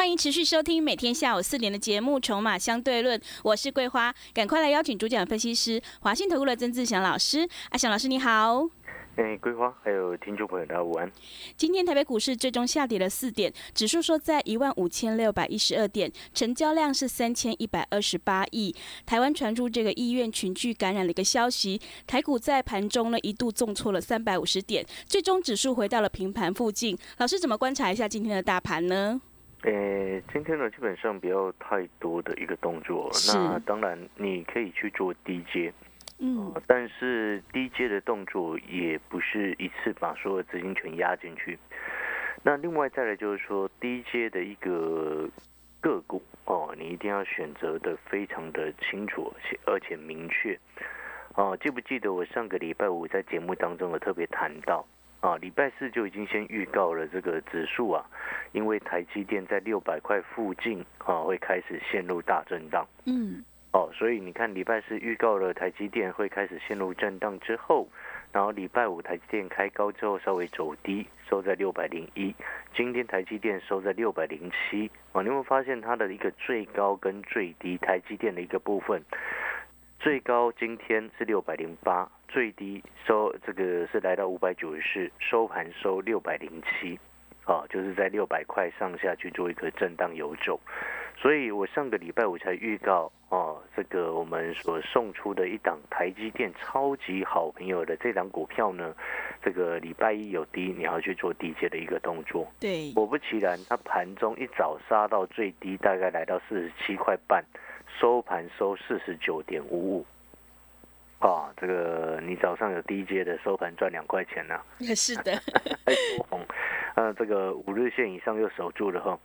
欢迎持续收听每天下午四点的节目《筹码相对论》，我是桂花，赶快来邀请主讲分析师华信投顾的曾志祥老师。阿祥老师你好。哎，桂花，还有听众朋友，大家午安。今天台北股市最终下跌了四点，指数说在一万五千六百一十二点，成交量是三千一百二十八亿。台湾传出这个医院群聚感染的一个消息，台股在盘中呢一度重挫了三百五十点，最终指数回到了平盘附近。老师怎么观察一下今天的大盘呢？呃，今天呢基本上不要太多的一个动作，那当然你可以去做低阶。嗯，但是低阶的动作也不是一次把所有资金全压进去。那另外再来就是说，低阶的一个个股哦，你一定要选择的非常的清楚且而且明确。哦，记不记得我上个礼拜五在节目当中有特别谈到啊？礼拜四就已经先预告了这个指数啊，因为台积电在六百块附近啊，会开始陷入大震荡。嗯。哦，所以你看，礼拜四预告了台积电会开始陷入震荡之后，然后礼拜五台积电开高之后稍微走低，收在六百零一。今天台积电收在六百零七。啊，你会发现它的一个最高跟最低，台积电的一个部分，最高今天是六百零八，最低收这个是来到五百九十四，收盘收六百零七。啊，就是在六百块上下去做一个震荡游走。所以我上个礼拜我才预告哦，这个我们所送出的一档台积电超级好朋友的这档股票呢，这个礼拜一有低，你要去做低阶的一个动作。对，果不其然，它盘中一早杀到最低，大概来到四十七块半，收盘收四十九点五五。啊，这个你早上有低阶的收盘赚两块钱呢？也 是的，多红，呃，这个五日线以上又守住了哈。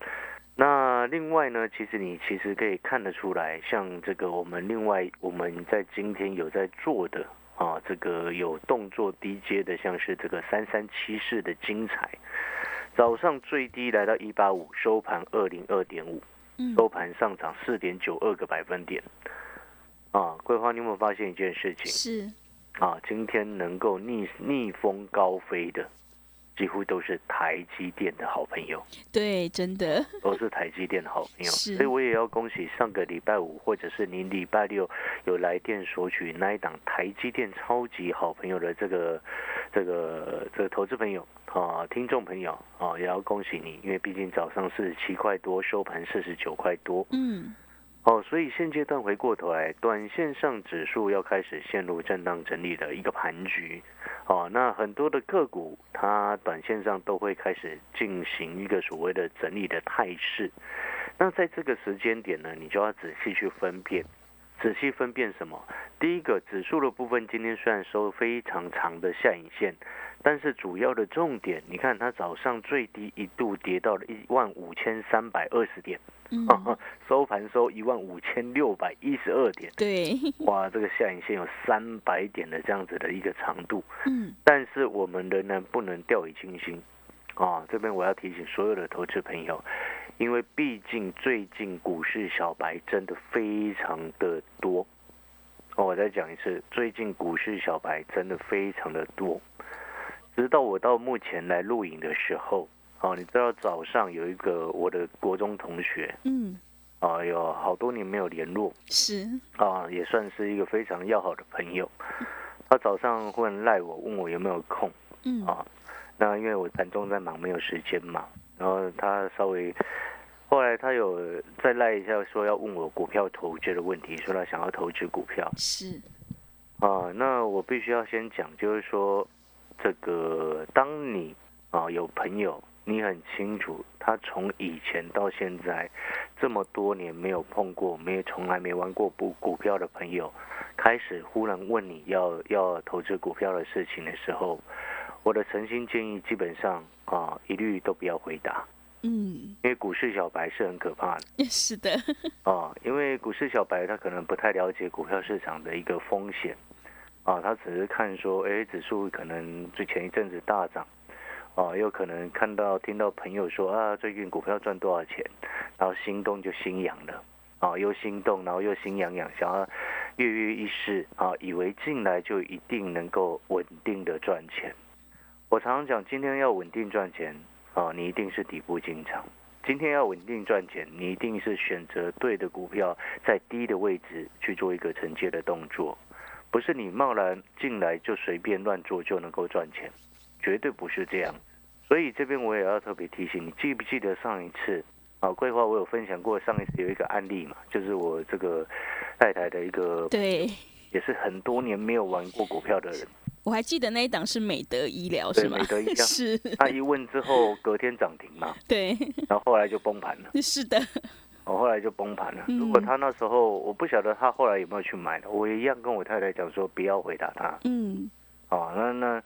那另外呢，其实你其实可以看得出来，像这个我们另外我们在今天有在做的啊，这个有动作低阶的，像是这个三三七四的精彩，早上最低来到一八五，收盘二零二点五，收盘上涨四点九二个百分点。啊，桂花，你有没有发现一件事情？是啊，今天能够逆逆风高飞的。几乎都是台积电的好朋友，对，真的都是台积电的好朋友，所以我也要恭喜上个礼拜五或者是你礼拜六有来电索取那一档台积电超级好朋友的这个这个这个投资朋友啊，听众朋友啊，也要恭喜你，因为毕竟早上四十七块多，收盘四十九块多，嗯。哦，所以现阶段回过头来，短线上指数要开始陷入震荡整理的一个盘局。哦，那很多的个股，它短线上都会开始进行一个所谓的整理的态势。那在这个时间点呢，你就要仔细去分辨，仔细分辨什么？第一个，指数的部分今天虽然收非常长的下影线。但是主要的重点，你看它早上最低一度跌到了一万五千三百二十点，嗯，收盘收一万五千六百一十二点，对，哇，这个下影线有三百点的这样子的一个长度，嗯，但是我们仍然不能掉以轻心，啊，这边我要提醒所有的投资朋友，因为毕竟最近股市小白真的非常的多，哦，我再讲一次，最近股市小白真的非常的多。直到我到目前来录影的时候，哦，你知道早上有一个我的国中同学，嗯，啊，有好多年没有联络，是，啊，也算是一个非常要好的朋友。他早上忽然赖我，问我有没有空，嗯，啊，那因为我盘中在忙，没有时间嘛。然后他稍微，后来他有再赖一下，说要问我股票投资的问题，说他想要投资股票，是，啊，那我必须要先讲，就是说。这个，当你啊有朋友，你很清楚他从以前到现在这么多年没有碰过，没有从来没玩过股股票的朋友，开始忽然问你要要投资股票的事情的时候，我的诚心建议基本上啊一律都不要回答嗯，因为股市小白是很可怕的。是的。哦，因为股市小白他可能不太了解股票市场的一个风险，啊，他只是看说，哎，指数可能最前一阵子大涨，哦，又可能看到听到朋友说啊，最近股票赚多少钱，然后心动就心痒了，啊，又心动，然后又心痒痒，想要跃跃欲试，啊，以为进来就一定能够稳定的赚钱。我常常讲，今天要稳定赚钱。哦，你一定是底部进场。今天要稳定赚钱，你一定是选择对的股票，在低的位置去做一个承接的动作，不是你贸然进来就随便乱做就能够赚钱，绝对不是这样。所以这边我也要特别提醒你，记不记得上一次啊，规划我有分享过，上一次有一个案例嘛，就是我这个太太的一个对，也是很多年没有玩过股票的人。我还记得那一档是美德医疗，是吗？美德医疗是。他一问之后，隔天涨停嘛。对。然后后来就崩盘了。是的。我后来就崩盘了。如果他那时候，我不晓得他后来有没有去买的，我一样跟我太太讲说，不要回答他。嗯。哦，那那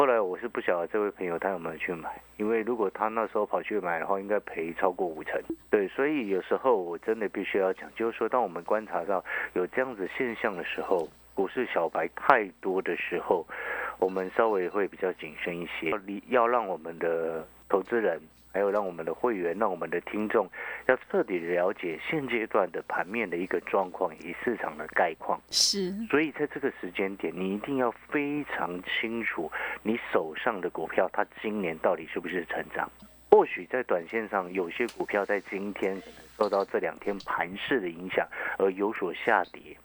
后来我是不晓得这位朋友他有没有去买，因为如果他那时候跑去买的话，应该赔超过五成。对，所以有时候我真的必须要讲，就是说，当我们观察到有这样子现象的时候。股市小白太多的时候，我们稍微会比较谨慎一些。要让我们的投资人，还有让我们的会员，让我们的听众，要彻底了解现阶段的盘面的一个状况以及市场的概况。是。所以在这个时间点，你一定要非常清楚，你手上的股票它今年到底是不是成长。或许在短线上，有些股票在今天可能受到这两天盘势的影响而有所下跌。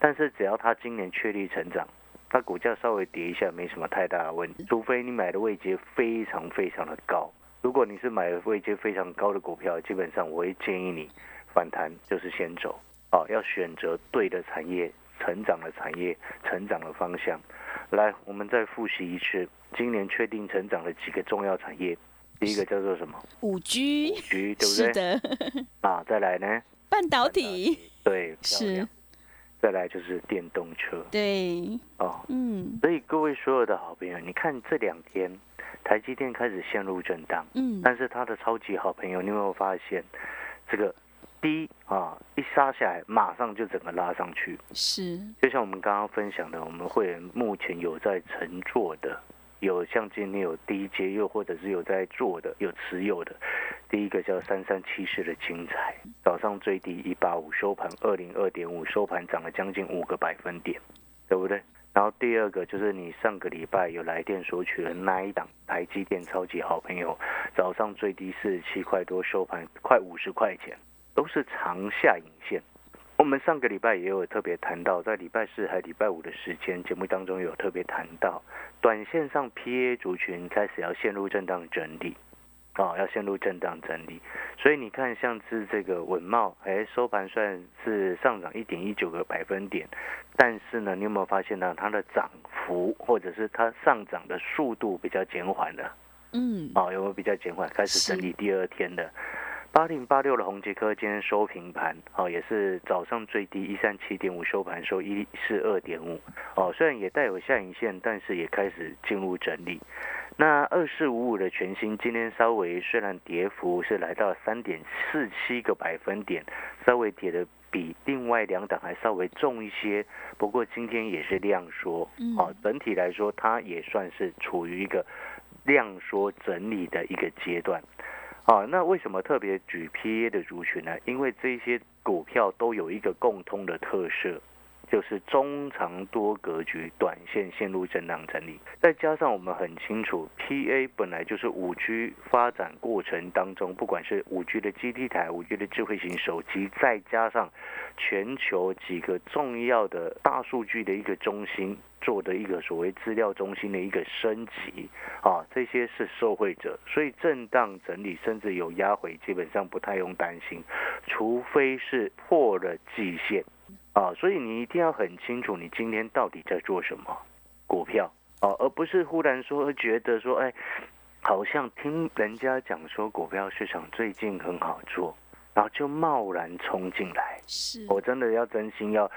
但是只要它今年确立成长，它股价稍微跌一下没什么太大的问题，除非你买的位阶非常非常的高。如果你是买位阶非常高的股票，基本上我会建议你反弹就是先走，哦，要选择对的产业、成长的产业、成长的方向。来，我们再复习一次，今年确定成长的几个重要产业，第一个叫做什么？五 G。五 G 对不对？是的。啊，再来呢？半导体。对，是。再来就是电动车，对，哦，嗯，所以各位所有的好朋友，你看这两天台积电开始陷入震荡，嗯，但是他的超级好朋友，你有没有发现这个低啊一杀下来，马上就整个拉上去，是，就像我们刚刚分享的，我们会员目前有在乘坐的。有像今天有低阶，又或者是有在做的，有持有的。第一个叫三三七四的精彩，早上最低一八五，收盘二零二点五，收盘涨了将近五个百分点，对不对？然后第二个就是你上个礼拜有来电索取的那一档台积电超级好朋友，早上最低四十七块多，收盘快五十块钱，都是长下影线。我们上个礼拜也有特别谈到，在礼拜四还礼拜五的时间节目当中有特别谈到，短线上 PA 族群开始要陷入震荡整理，哦，要陷入震荡整理。所以你看，像是这个稳茂，哎，收盘算是上涨一点一九个百分点，但是呢，你有没有发现呢？它的涨幅或者是它上涨的速度比较减缓了？嗯，哦，有没有比较减缓？开始整理第二天的。八零八六的红杰科今天收平盘，哦，也是早上最低一三七点五，收盘收一四二点五，哦，虽然也带有下影线，但是也开始进入整理。那二四五五的全新今天稍微虽然跌幅是来到三点四七个百分点，稍微跌的比另外两档还稍微重一些，不过今天也是量缩，哦，整体来说它也算是处于一个量缩整理的一个阶段。啊，那为什么特别举 PA 的族群呢？因为这些股票都有一个共通的特色，就是中长多格局，短线陷入震荡整理。再加上我们很清楚，PA 本来就是五 G 发展过程当中，不管是五 G 的基地台、五 G 的智慧型手机，再加上全球几个重要的大数据的一个中心。做的一个所谓资料中心的一个升级啊，这些是受惠者，所以震荡整理甚至有压回，基本上不太用担心，除非是破了季线啊，所以你一定要很清楚你今天到底在做什么股票啊，而不是忽然说觉得说，哎，好像听人家讲说股票市场最近很好做，然后就贸然冲进来，是我真的要真心要。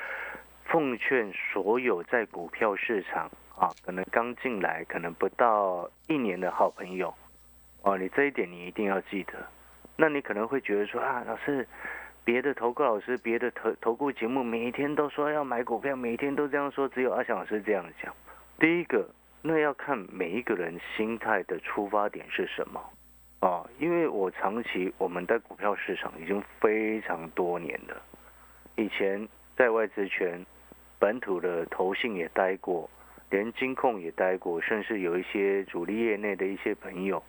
奉劝所有在股票市场啊，可能刚进来，可能不到一年的好朋友，哦，你这一点你一定要记得，那你可能会觉得说啊，老师，别的投顾老师、别的投投顾节目每一天都说要买股票，每一天都这样说，只有阿翔老师这样讲。第一个，那要看每一个人心态的出发点是什么啊？因为我长期我们在股票市场已经非常多年了，以前在外资圈、本土的投信也待过。连金控也待过，甚至有一些主力业内的一些朋友，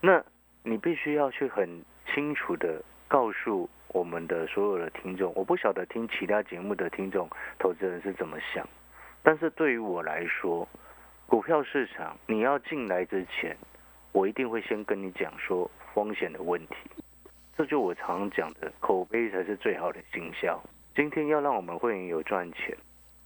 那你必须要去很清楚的告诉我们的所有的听众，我不晓得听其他节目的听众投资人是怎么想，但是对于我来说，股票市场你要进来之前，我一定会先跟你讲说风险的问题，这就我常讲的口碑才是最好的行销。今天要让我们会员有赚钱。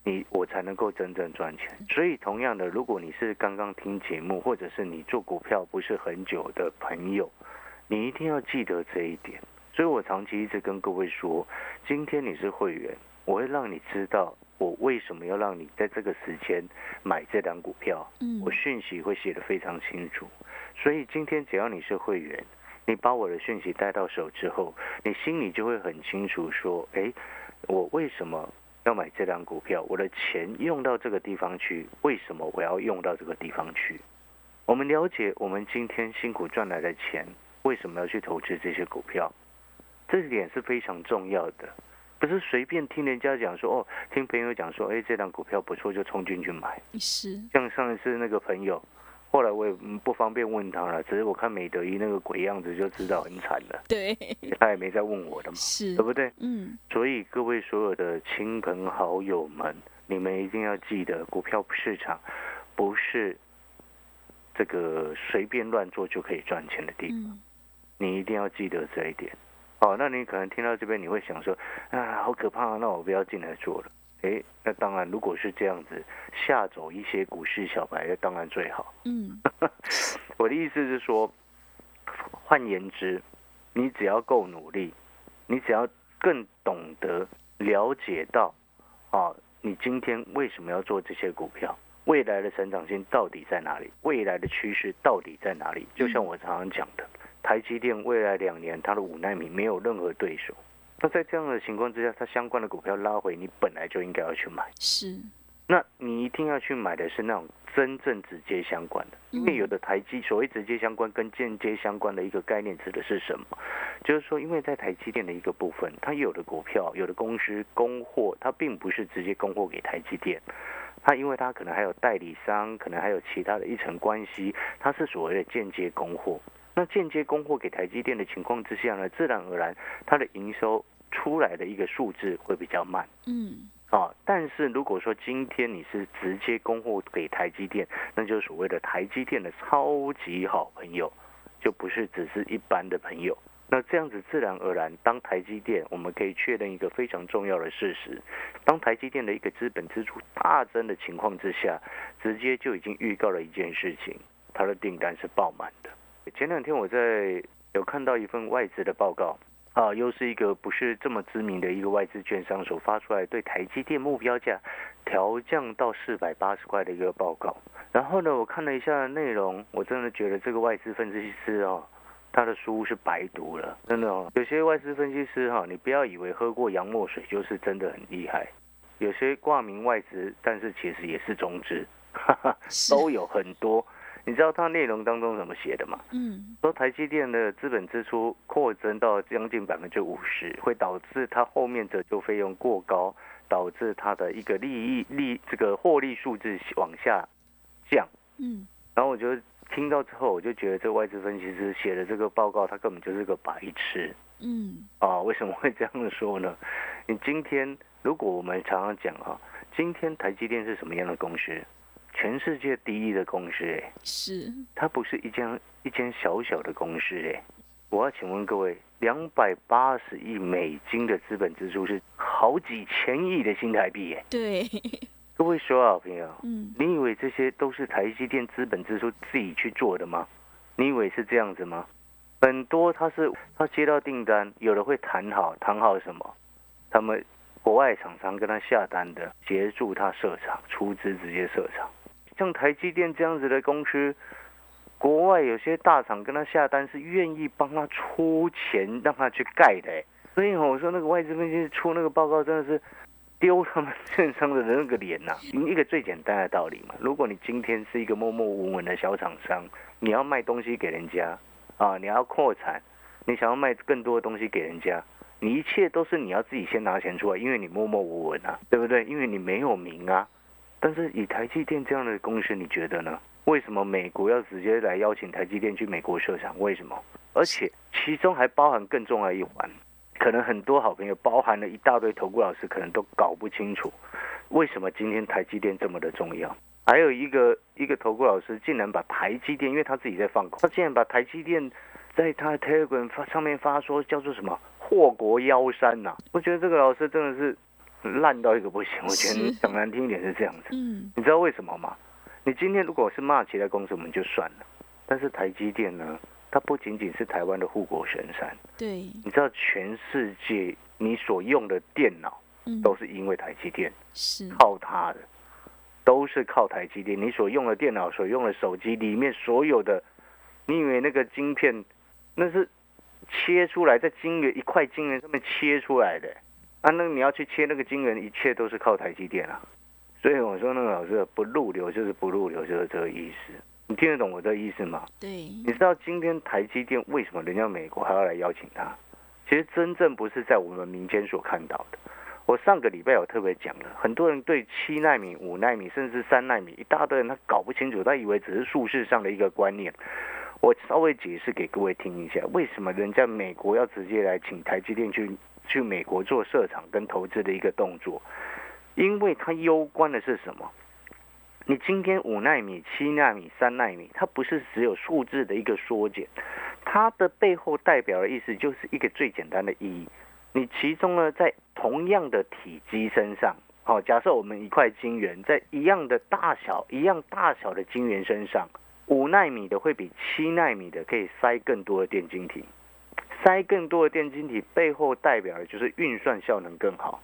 你我才能够真正赚钱。所以，同样的，如果你是刚刚听节目，或者是你做股票不是很久的朋友，你一定要记得这一点。所以我长期一直跟各位说，今天你是会员，我会让你知道我为什么要让你在这个时间买这张股票。嗯，我讯息会写得非常清楚。所以今天只要你是会员，你把我的讯息带到手之后，你心里就会很清楚说，哎，我为什么？要买这张股票，我的钱用到这个地方去，为什么我要用到这个地方去？我们了解，我们今天辛苦赚来的钱，为什么要去投资这些股票？这一点是非常重要的，不是随便听人家讲说哦，听朋友讲说，哎，这档股票不错，就冲进去买。是，像上一次那个朋友。后来我也不方便问他了，只是我看美德一那个鬼样子就知道很惨了。对，他也没再问我的嘛，是，对不对？嗯。所以各位所有的亲朋好友们，你们一定要记得，股票市场不是这个随便乱做就可以赚钱的地方。你一定要记得这一点。哦，那你可能听到这边你会想说，啊，好可怕，那我不要进来做了。哎，那当然，如果是这样子吓走一些股市小白，那当然最好。嗯，我的意思是说，换言之，你只要够努力，你只要更懂得了解到，啊，你今天为什么要做这些股票，未来的成长性到底在哪里，未来的趋势到底在哪里？就像我常常讲的，台积电未来两年它的五纳米没有任何对手。那在这样的情况之下，它相关的股票拉回，你本来就应该要去买。是，那你一定要去买的是那种真正直接相关的，因为有的台积所谓直接相关跟间接相关的一个概念指的是什么？就是说，因为在台积电的一个部分，它有的股票、有的公司供货，它并不是直接供货给台积电，它因为它可能还有代理商，可能还有其他的一层关系，它是所谓的间接供货。那间接供货给台积电的情况之下呢，自然而然它的营收。出来的一个数字会比较慢，嗯，啊，但是如果说今天你是直接供货给台积电，那就是所谓的台积电的超级好朋友，就不是只是一般的朋友。那这样子自然而然，当台积电我们可以确认一个非常重要的事实，当台积电的一个资本支出大增的情况之下，直接就已经预告了一件事情，它的订单是爆满的。前两天我在有看到一份外资的报告。啊，又是一个不是这么知名的一个外资券商所发出来对台积电目标价调降到四百八十块的一个报告。然后呢，我看了一下内容，我真的觉得这个外资分析师哦，他的书是白读了，真的哦。有些外资分析师哈，你不要以为喝过洋墨水就是真的很厉害，有些挂名外资，但是其实也是中资，都有很多。你知道它内容当中怎么写的吗？嗯，说台积电的资本支出扩增到将近百分之五十，会导致它后面折旧费用过高，导致它的一个利益利这个获利数字往下降。嗯，然后我就听到之后，我就觉得这个外资分析师写的这个报告，他根本就是个白痴。嗯，啊，为什么会这样说呢？你今天如果我们常常讲啊，今天台积电是什么样的公司？全世界第一的公司，哎，是它不是一间一间小小的公司，哎，我要请问各位，两百八十亿美金的资本支出是好几千亿的新台币，哎，对，各位说啊，朋友，嗯，你以为这些都是台积电资本支出自己去做的吗？你以为是这样子吗？很多他是他接到订单，有的会谈好，谈好什么？他们国外厂商跟他下单的，协助他设厂，出资直接设厂。像台积电这样子的公司，国外有些大厂跟他下单是愿意帮他出钱让他去盖的，所以我说那个外资分析出那个报告真的是丢他们券商的那个脸呐。一个最简单的道理嘛，如果你今天是一个默默无闻的小厂商，你要卖东西给人家啊，你要扩产，你想要卖更多的东西给人家，你一切都是你要自己先拿钱出来，因为你默默无闻啊，对不对？因为你没有名啊。但是以台积电这样的公司，你觉得呢？为什么美国要直接来邀请台积电去美国设厂？为什么？而且其中还包含更重要一环，可能很多好朋友包含了一大堆投顾老师，可能都搞不清楚，为什么今天台积电这么的重要？还有一个一个投顾老师竟然把台积电，因为他自己在放空，他竟然把台积电在他的 Telegram 发上面发说叫做什么“祸国妖山”呐？我觉得这个老师真的是烂到一个不行。我觉得讲难听一点是这样子。嗯，你知道为什么吗？你今天如果是骂其他公司，我们就算了。但是台积电呢，它不仅仅是台湾的护国神山。对。你知道全世界你所用的电脑，都是因为台积电，是靠它的，都是靠台积电。你所用的电脑、所用的手机里面所有的，你以为那个晶片，那是切出来在晶圆一块晶圆上面切出来的啊？那你要去切那个晶圆，一切都是靠台积电啊。所以我说那个老师不入流就是不入流，就是这个意思。你听得懂我这意思吗？对。你知道今天台积电为什么人家美国还要来邀请他？其实真正不是在我们民间所看到的。我上个礼拜有特别讲了，很多人对七纳米、五纳米甚至三纳米，一大堆人他搞不清楚，他以为只是术式上的一个观念。我稍微解释给各位听一下，为什么人家美国要直接来请台积电去去美国做设厂跟投资的一个动作。因为它攸关的是什么？你今天五纳米、七纳米、三纳米，它不是只有数字的一个缩减，它的背后代表的意思就是一个最简单的意义。你其中呢，在同样的体积身上，好，假设我们一块晶圆在一样的大小、一样大小的晶圆身上，五纳米的会比七纳米的可以塞更多的电晶体，塞更多的电晶体背后代表的就是运算效能更好。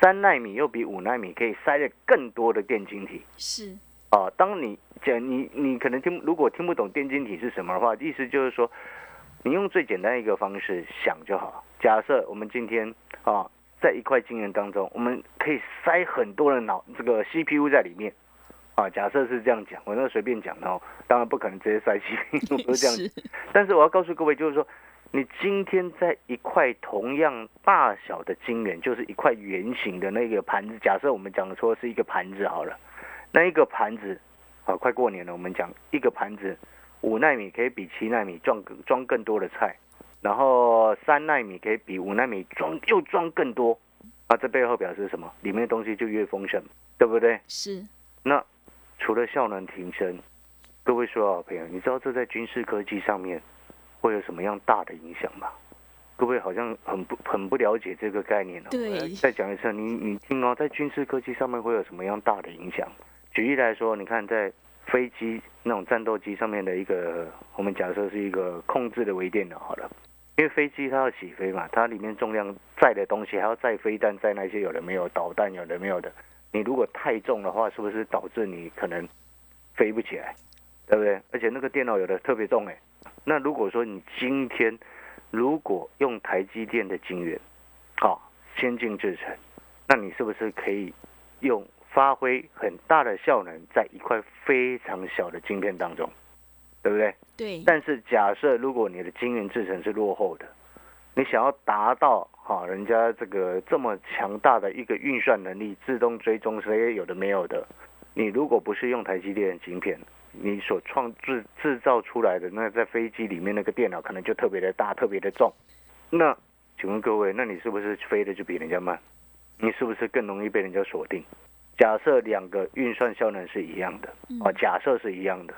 三纳米又比五纳米可以塞的更多的电晶体，是啊。当你讲你你可能听如果听不懂电晶体是什么的话，意思就是说，你用最简单一个方式想就好。假设我们今天啊，在一块晶圆当中，我们可以塞很多的脑这个 CPU 在里面啊。假设是这样讲，我那随便讲的哦，当然不可能直接塞 CPU 不是这样。但是我要告诉各位，就是说。你今天在一块同样大小的晶圆，就是一块圆形的那个盘子。假设我们讲说是一个盘子好了，那一个盘子，啊，快过年了，我们讲一个盘子，五纳米可以比七纳米装装更多的菜，然后三纳米可以比五纳米装又装更多，啊，这背后表示什么？里面的东西就越丰盛，对不对？是。那除了效能提升，各位说好朋友，你知道这在军事科技上面？会有什么样大的影响吧？各位好像很不很不了解这个概念哦。对。再讲一次，你你听哦，在军事科技上面会有什么样大的影响？举例来说，你看在飞机那种战斗机上面的一个，我们假设是一个控制的微电脑好了，因为飞机它要起飞嘛，它里面重量载的东西还要载飞弹，载那些有的没有导弹，有的没有的。你如果太重的话，是不是导致你可能飞不起来？对不对？而且那个电脑有的特别重哎。那如果说你今天如果用台积电的晶圆，好先进制程，那你是不是可以用发挥很大的效能在一块非常小的晶片当中，对不对？对。但是假设如果你的晶圆制程是落后的，你想要达到哈人家这个这么强大的一个运算能力，自动追踪这些有的没有的，你如果不是用台积电的晶片。你所创制制造出来的那在飞机里面那个电脑可能就特别的大，特别的重。那请问各位，那你是不是飞的就比人家慢？你是不是更容易被人家锁定？假设两个运算效能是一样的，啊，假设是一样的，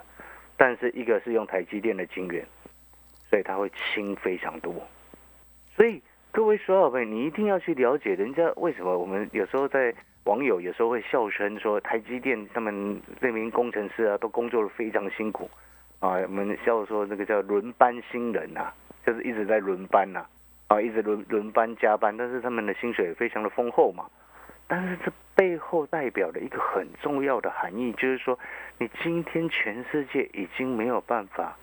但是一个是用台积电的晶圆，所以它会轻非常多。所以各位所有朋友，你一定要去了解人家为什么我们有时候在。网友有时候会笑称说，台积电他们这名工程师啊，都工作的非常辛苦啊。我们笑说那个叫轮班新人呐，就是一直在轮班呐，啊，一直轮轮班加班，但是他们的薪水非常的丰厚嘛。但是这背后代表的一个很重要的含义，就是说，你今天全世界已经没有办法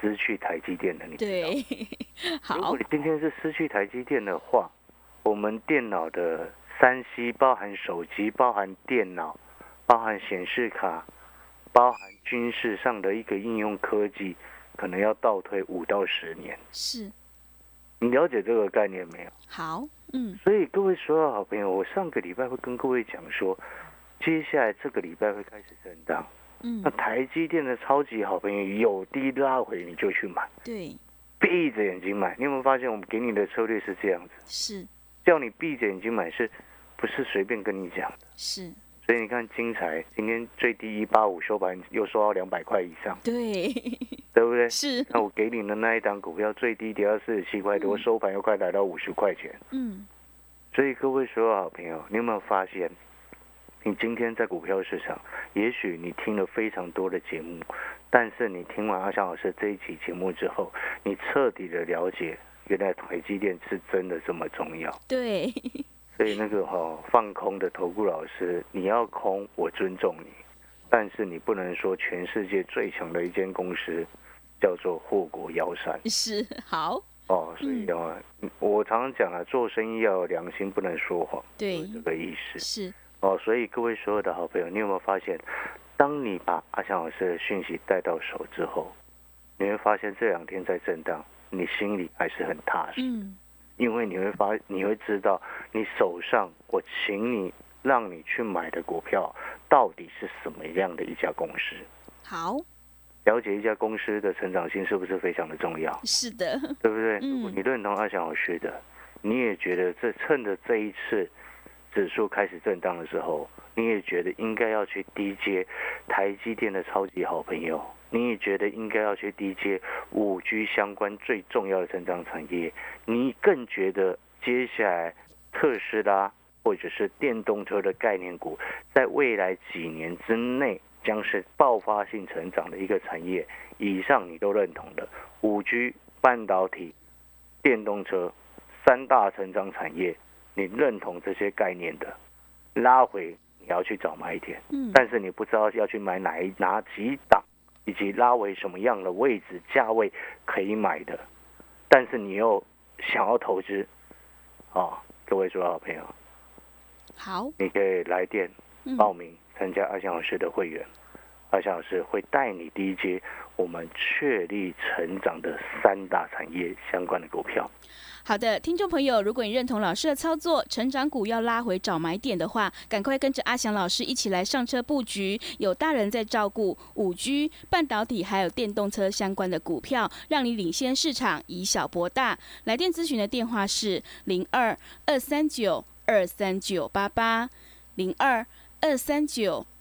失去台积电了。你对，好。如果 你今天是失去台积电的话，我们电脑的三 C，包含手机，包含电脑，包含显示卡，包含军事上的一个应用科技，可能要倒退五到十年。是。你了解这个概念没有？好，嗯。所以各位所有好朋友，我上个礼拜会跟各位讲说，接下来这个礼拜会开始震荡。嗯。那台积电的超级好朋友有低拉回你就去买。对。闭着眼睛买，你有没有发现我们给你的策略是这样子？是。叫你闭着眼睛买，是不是随便跟你讲的？是。所以你看，精彩今天最低一八五收盘又收到两百块以上，对，对不对？是。那我给你的那一档股票最低跌到四十七块多，收盘又快来到五十块钱。嗯。所以各位所有好朋友，你有没有发现，你今天在股票市场，也许你听了非常多的节目，但是你听完阿翔老师这一期节目之后，你彻底的了解，原来台积电是真的这么重要。对。所以那个哈放空的投顾老师，你要空我尊重你，但是你不能说全世界最强的一间公司叫做祸国妖山。是好哦，所以啊，我常常讲啊，做生意要有良心，不能说谎。对，这个意思。是哦，所以各位所有的好朋友，你有没有发现，当你把阿强老师的讯息带到手之后，你会发现这两天在震荡，你心里还是很踏实。嗯。因为你会发，你会知道，你手上我请你让你去买的股票到底是什么样的一家公司。好，了解一家公司的成长性是不是非常的重要？是的，对不对？嗯，你认同阿翔老师的，你也觉得这趁着这一次指数开始震荡的时候，你也觉得应该要去低接台积电的超级好朋友。你也觉得应该要去低接五 G 相关最重要的成长产业，你更觉得接下来特斯拉或者是电动车的概念股，在未来几年之内将是爆发性成长的一个产业。以上你都认同的五 G 半导体、电动车三大成长产业，你认同这些概念的，拉回你要去找买点，嗯，但是你不知道要去买哪一哪几档。以及拉为什么样的位置价位可以买的，但是你又想要投资，啊，各位主要朋友，好，你可以来电报名参加阿翔老师的会员，阿翔老师会带你第一阶我们确立成长的三大产业相关的股票。好的，听众朋友，如果你认同老师的操作，成长股要拉回找买点的话，赶快跟着阿翔老师一起来上车布局。有大人在照顾，五 G、半导体还有电动车相关的股票，让你领先市场，以小博大。来电咨询的电话是零二二三九二三九八八零二二三九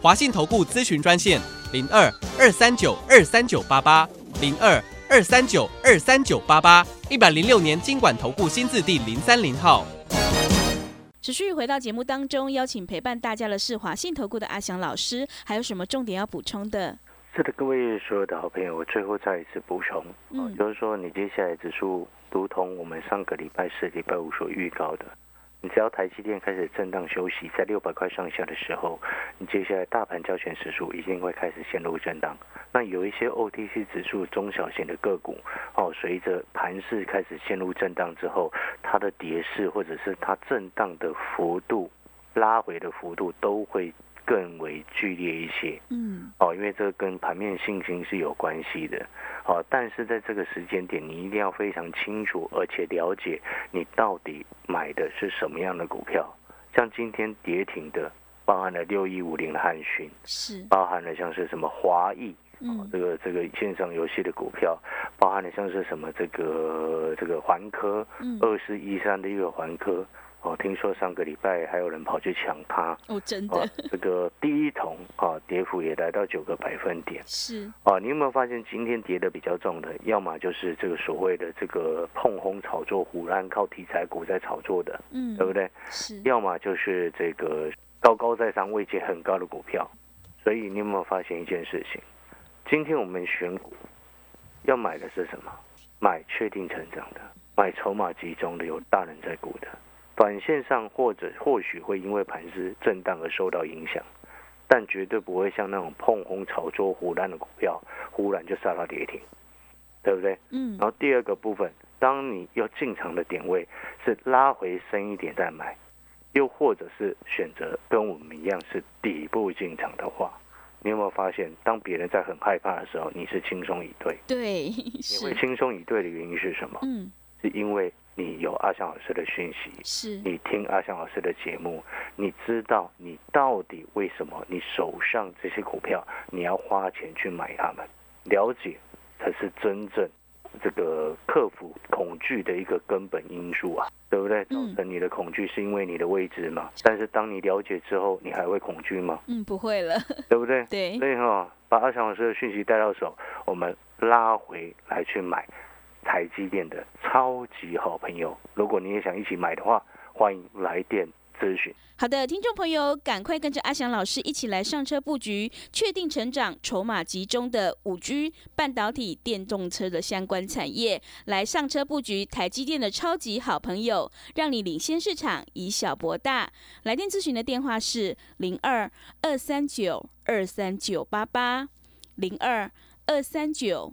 华信投顾咨询专线零二二三九二三九八八零二。二三九二三九八八一百零六年经管投顾新字第零三零号。持续回到节目当中，邀请陪伴大家的是华信投顾的阿翔老师，还有什么重点要补充的？是的，各位所有的好朋友，我最后再一次补充，嗯，就是说你接下来指数如同我们上个礼拜四、礼拜五所预告的。你只要台积电开始震荡休息，在六百块上下的时候，你接下来大盘交权指数一定会开始陷入震荡。那有一些 OTC 指数中小型的个股，哦，随着盘势开始陷入震荡之后，它的跌势或者是它震荡的幅度、拉回的幅度都会。更为剧烈一些，嗯，哦，因为这个跟盘面信心是有关系的，哦，但是在这个时间点，你一定要非常清楚，而且了解你到底买的是什么样的股票。像今天跌停的，包含了六一五零的汉讯，是，包含了像是什么华裔，嗯，这个这个线上游戏的股票，包含了像是什么这个这个环科，嗯，二四一三的一个环科。哦，听说上个礼拜还有人跑去抢它哦，真的，这个第一桶啊，跌幅也来到九个百分点。是啊，你有没有发现今天跌的比较重的，要么就是这个所谓的这个碰红炒作、虎烂靠题材股在炒作的，嗯，对不对？是，要么就是这个高高在上、位阶很高的股票。所以你有没有发现一件事情？今天我们选股要买的是什么？买确定成长的，买筹码集中的，有大人在股的。短线上或者或许会因为盘势震荡而受到影响，但绝对不会像那种碰红炒作、胡乱的股票，忽然就杀到跌停，对不对？嗯。然后第二个部分，当你要进场的点位是拉回深一点再买，又或者是选择跟我们一样是底部进场的话，你有没有发现，当别人在很害怕的时候，你是轻松以对？对，你会轻松以对的原因是什么？嗯，是因为。你有阿翔老师的讯息，是你听阿翔老师的节目，你知道你到底为什么你手上这些股票你要花钱去买它们，了解才是真正这个克服恐惧的一个根本因素啊，对不对？造成你的恐惧是因为你的未知嘛？但是当你了解之后，你还会恐惧吗？嗯，不会了，对不对？对，所以哈，把阿翔老师的讯息带到手，我们拉回来去买。台积电的超级好朋友，如果你也想一起买的话，欢迎来电咨询。好的，听众朋友，赶快跟着阿翔老师一起来上车布局，确定成长、筹码集中的五 G、半导体、电动车的相关产业，来上车布局台积电的超级好朋友，让你领先市场，以小博大。来电咨询的电话是零二二三九二三九八八零二二三九。